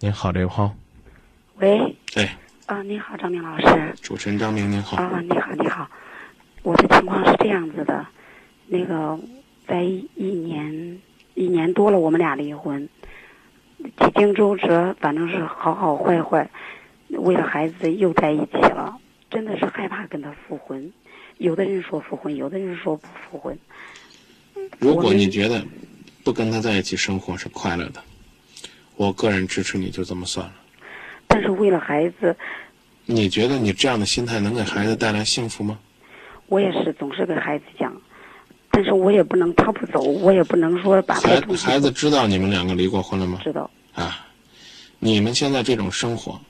您好，刘浩。喂，哎，啊，你好，张明老师。主持人张明，您好。啊，你好，你好。我的情况是这样子的，那个在一年一年多了，我们俩离婚，几经周折，反正是好好坏坏，为了孩子又在一起了，真的是害怕跟他复婚。有的人说复婚，有的人说不复婚。如果你觉得不跟他在一起生活是快乐的，我个人支持你就这么算了。但是为了孩子，你觉得你这样的心态能给孩子带来幸福吗？我也是总是给孩子讲，但是我也不能他不走，我也不能说把他孩孩子知道你们两个离过婚了吗？知道。啊，你们现在这种生活，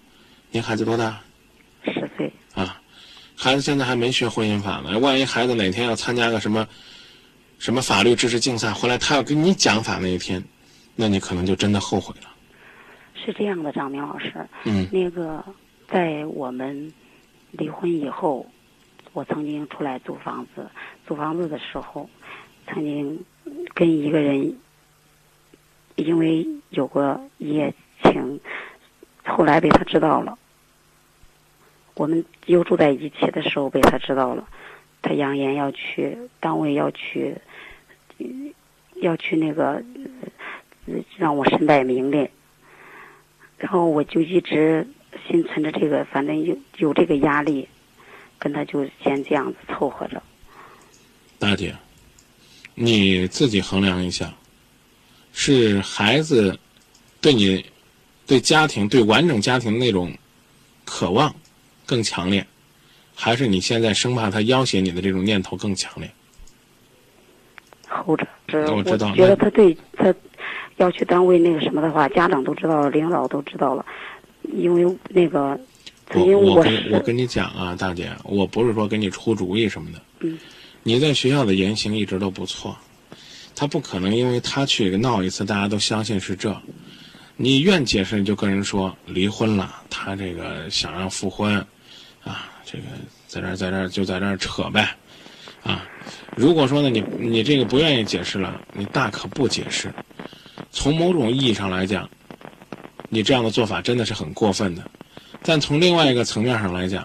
您孩子多大？十岁。啊，孩子现在还没学婚姻法呢，万一孩子哪天要参加个什么，什么法律知识竞赛，回来他要跟你讲法那一天，那你可能就真的后悔了。是这样的，张明老师。嗯。那个，在我们离婚以后。我曾经出来租房子，租房子的时候，曾经跟一个人因为有过一夜情，后来被他知道了。我们又住在一起的时候被他知道了，他扬言要去单位要去，要去那个让我身败名裂，然后我就一直心存着这个，反正有有这个压力。跟他就先这样子凑合着。大姐，你自己衡量一下，是孩子对你、对家庭、对完整家庭的那种渴望更强烈，还是你现在生怕他要挟你的这种念头更强烈？后者，我知道。觉得他对他要去单位那个什么的话，家长都知道了，领导都知道了，因为那个。我我跟我跟你讲啊，大姐，我不是说给你出主意什么的。嗯。你在学校的言行一直都不错，他不可能因为他去闹一次，大家都相信是这。你愿解释你就跟人说离婚了，他这个想让复婚，啊，这个在这在这就在这扯呗，啊。如果说呢，你你这个不愿意解释了，你大可不解释。从某种意义上来讲，你这样的做法真的是很过分的。但从另外一个层面上来讲，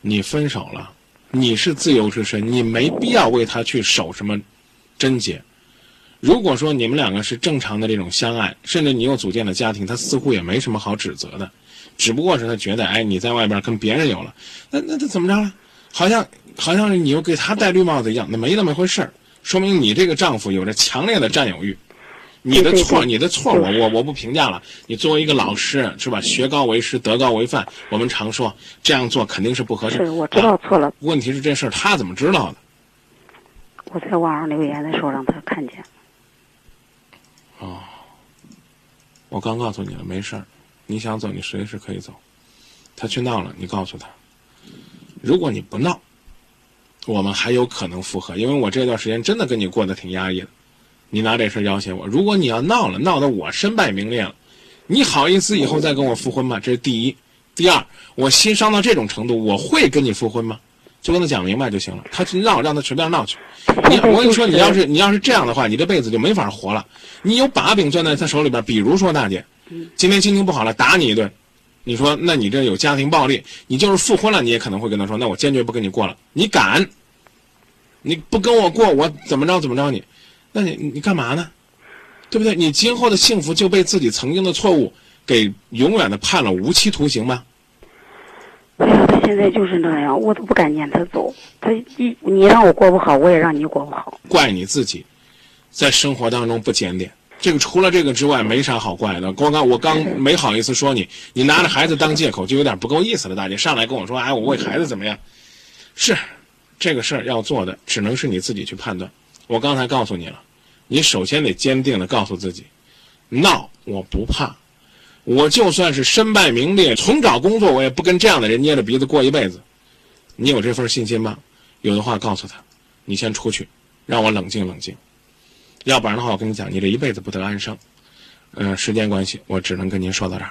你分手了，你是自由之身，你没必要为他去守什么贞洁。如果说你们两个是正常的这种相爱，甚至你又组建了家庭，他似乎也没什么好指责的，只不过是他觉得，哎，你在外边跟别人有了，那那他怎么着了？好像好像是你又给他戴绿帽子一样，那没那么回事儿，说明你这个丈夫有着强烈的占有欲。你的错，你的错，我我我不评价了。你作为一个老师，是吧？学高为师，德高为范。我们常说这样做肯定是不合适。是，我知道错了。问题是这事儿他怎么知道的？我在网上留言的时候让他看见。哦，我刚告诉你了，没事儿。你想走，你随时可以走。他去闹了，你告诉他。如果你不闹，我们还有可能复合，因为我这段时间真的跟你过得挺压抑的。你拿这事要挟我，如果你要闹了，闹得我身败名裂了，你好意思以后再跟我复婚吗？这是第一。第二，我心伤到这种程度，我会跟你复婚吗？就跟他讲明白就行了。他去闹，让他随便闹去。你 我跟你说，你要是你要是这样的话，你这辈子就没法活了。你有把柄攥在他手里边，比如说大姐，今天心情不好了，打你一顿，你说那你这有家庭暴力，你就是复婚了，你也可能会跟他说，那我坚决不跟你过了。你敢？你不跟我过，我怎么着怎么着你？那你你干嘛呢？对不对？你今后的幸福就被自己曾经的错误给永远的判了无期徒刑吗？哎呀，他现在就是那样，我都不敢撵他走。他一你让我过不好，我也让你过不好。怪你自己，在生活当中不检点。这个除了这个之外，没啥好怪的。刚刚我刚没好意思说你，你拿着孩子当借口，就有点不够意思了。大姐上来跟我说，哎，我为孩子怎么样？是，这个事儿要做的，只能是你自己去判断。我刚才告诉你了。你首先得坚定的告诉自己，闹我不怕，我就算是身败名裂，重找工作，我也不跟这样的人捏着鼻子过一辈子。你有这份信心吗？有的话告诉他，你先出去，让我冷静冷静。要不然的话，我跟你讲，你这一辈子不得安生。嗯，时间关系，我只能跟您说到这儿，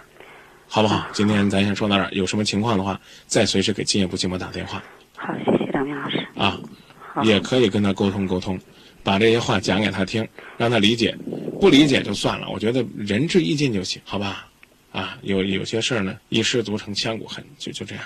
好不好？今天咱先说到这儿，有什么情况的话，再随时给今夜不寂寞打电话。好，谢谢张明老师。啊，也可以跟他沟通沟通。把这些话讲给他听，让他理解，不理解就算了。我觉得仁至义尽就行，好吧？啊，有有些事儿呢，一失足成千古恨，就就这样。